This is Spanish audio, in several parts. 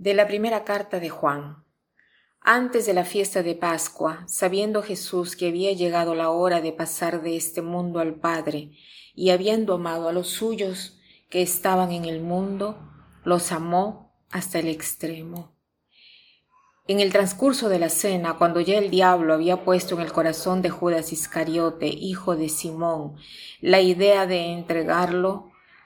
De la primera carta de Juan. Antes de la fiesta de Pascua, sabiendo Jesús que había llegado la hora de pasar de este mundo al Padre, y habiendo amado a los suyos que estaban en el mundo, los amó hasta el extremo. En el transcurso de la cena, cuando ya el diablo había puesto en el corazón de Judas Iscariote, hijo de Simón, la idea de entregarlo,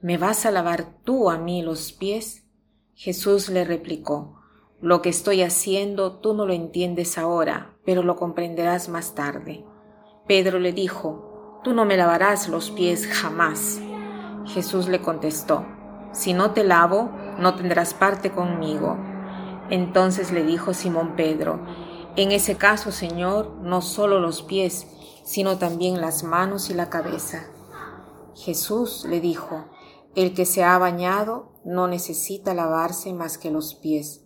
¿Me vas a lavar tú a mí los pies? Jesús le replicó, Lo que estoy haciendo tú no lo entiendes ahora, pero lo comprenderás más tarde. Pedro le dijo, Tú no me lavarás los pies jamás. Jesús le contestó, Si no te lavo, no tendrás parte conmigo. Entonces le dijo Simón Pedro, En ese caso, Señor, no solo los pies, sino también las manos y la cabeza. Jesús le dijo, el que se ha bañado no necesita lavarse más que los pies,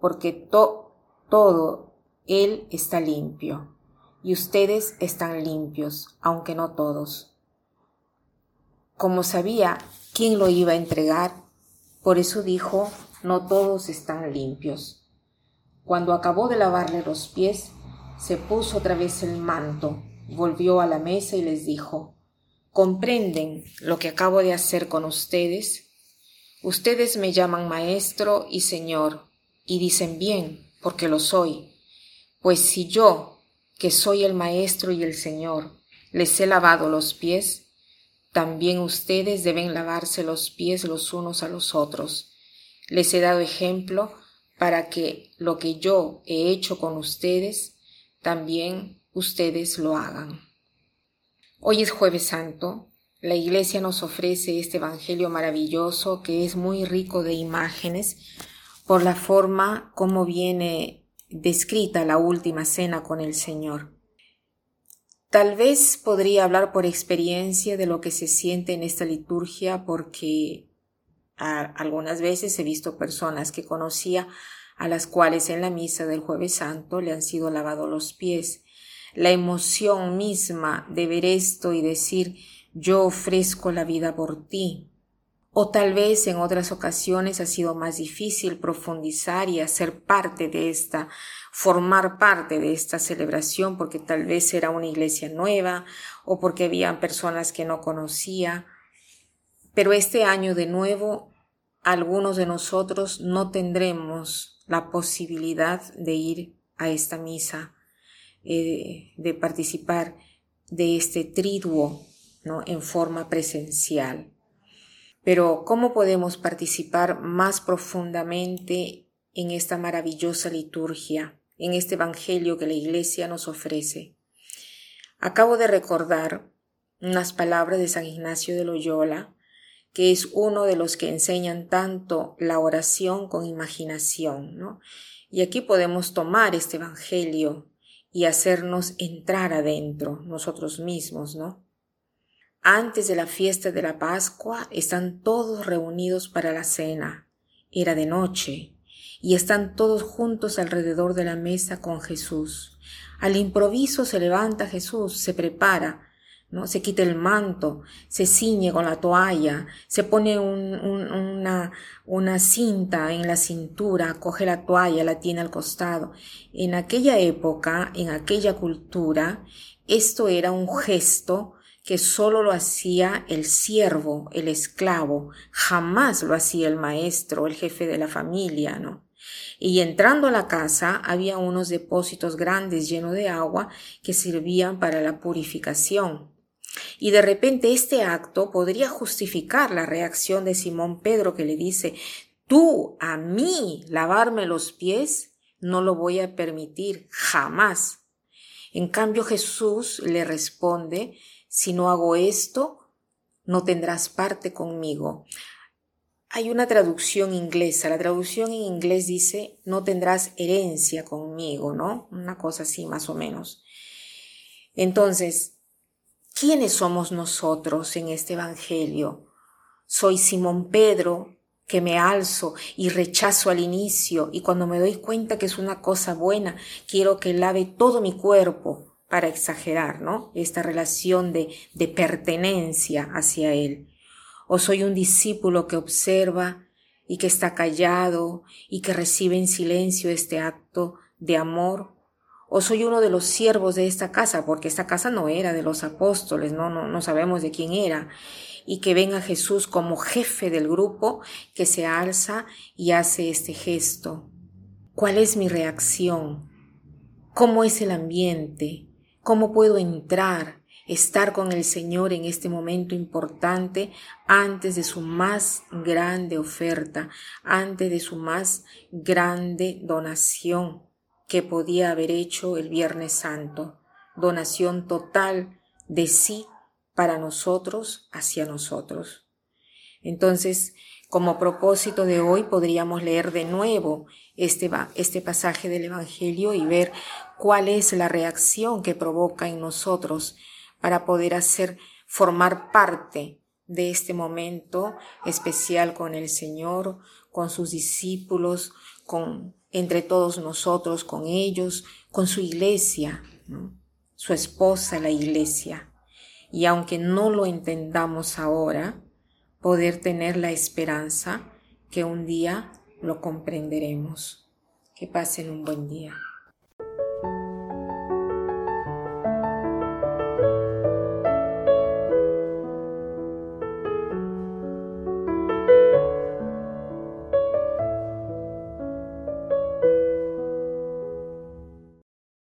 porque todo él está limpio, y ustedes están limpios, aunque no todos. Como sabía quién lo iba a entregar, por eso dijo, no todos están limpios. Cuando acabó de lavarle los pies, se puso otra vez el manto, volvió a la mesa y les dijo, comprenden lo que acabo de hacer con ustedes? Ustedes me llaman maestro y señor, y dicen bien, porque lo soy. Pues si yo, que soy el maestro y el señor, les he lavado los pies, también ustedes deben lavarse los pies los unos a los otros. Les he dado ejemplo para que lo que yo he hecho con ustedes, también ustedes lo hagan. Hoy es jueves santo. La iglesia nos ofrece este Evangelio maravilloso que es muy rico de imágenes por la forma como viene descrita la última cena con el Señor. Tal vez podría hablar por experiencia de lo que se siente en esta liturgia porque algunas veces he visto personas que conocía a las cuales en la misa del jueves santo le han sido lavados los pies la emoción misma de ver esto y decir yo ofrezco la vida por ti. O tal vez en otras ocasiones ha sido más difícil profundizar y hacer parte de esta, formar parte de esta celebración porque tal vez era una iglesia nueva o porque habían personas que no conocía. Pero este año de nuevo algunos de nosotros no tendremos la posibilidad de ir a esta misa eh, de participar de este triduo ¿no? en forma presencial. Pero ¿cómo podemos participar más profundamente en esta maravillosa liturgia, en este Evangelio que la Iglesia nos ofrece? Acabo de recordar unas palabras de San Ignacio de Loyola, que es uno de los que enseñan tanto la oración con imaginación, ¿no? Y aquí podemos tomar este Evangelio y hacernos entrar adentro nosotros mismos, ¿no? Antes de la fiesta de la Pascua están todos reunidos para la cena. Era de noche y están todos juntos alrededor de la mesa con Jesús. Al improviso se levanta Jesús, se prepara, ¿no? Se quita el manto, se ciñe con la toalla, se pone una, una cinta en la cintura, coge la toalla, la tiene al costado. En aquella época, en aquella cultura, esto era un gesto que solo lo hacía el siervo, el esclavo, jamás lo hacía el maestro, el jefe de la familia, ¿no? Y entrando a la casa había unos depósitos grandes llenos de agua que servían para la purificación. Y de repente este acto podría justificar la reacción de Simón Pedro que le dice, tú a mí lavarme los pies, no lo voy a permitir jamás. En cambio Jesús le responde, si no hago esto, no tendrás parte conmigo. hay una traducción inglesa. La traducción en inglés dice, no tendrás herencia conmigo, ¿no? Una cosa así más o menos. Entonces, ¿quiénes somos nosotros en este Evangelio? Soy Simón Pedro, que me alzo y rechazo al inicio y cuando me doy cuenta que es una cosa buena, quiero que lave todo mi cuerpo para exagerar, ¿no? Esta relación de, de pertenencia hacia Él o soy un discípulo que observa y que está callado y que recibe en silencio este acto de amor, o soy uno de los siervos de esta casa, porque esta casa no era de los apóstoles, no, no, no sabemos de quién era, y que ven Jesús como jefe del grupo que se alza y hace este gesto. ¿Cuál es mi reacción? ¿Cómo es el ambiente? ¿Cómo puedo entrar? estar con el Señor en este momento importante antes de su más grande oferta, antes de su más grande donación que podía haber hecho el Viernes Santo, donación total de sí para nosotros, hacia nosotros. Entonces, como propósito de hoy podríamos leer de nuevo este, este pasaje del Evangelio y ver cuál es la reacción que provoca en nosotros para poder hacer formar parte de este momento especial con el Señor, con sus discípulos, con entre todos nosotros, con ellos, con su iglesia, su esposa, la iglesia. Y aunque no lo entendamos ahora, poder tener la esperanza que un día lo comprenderemos. Que pasen un buen día.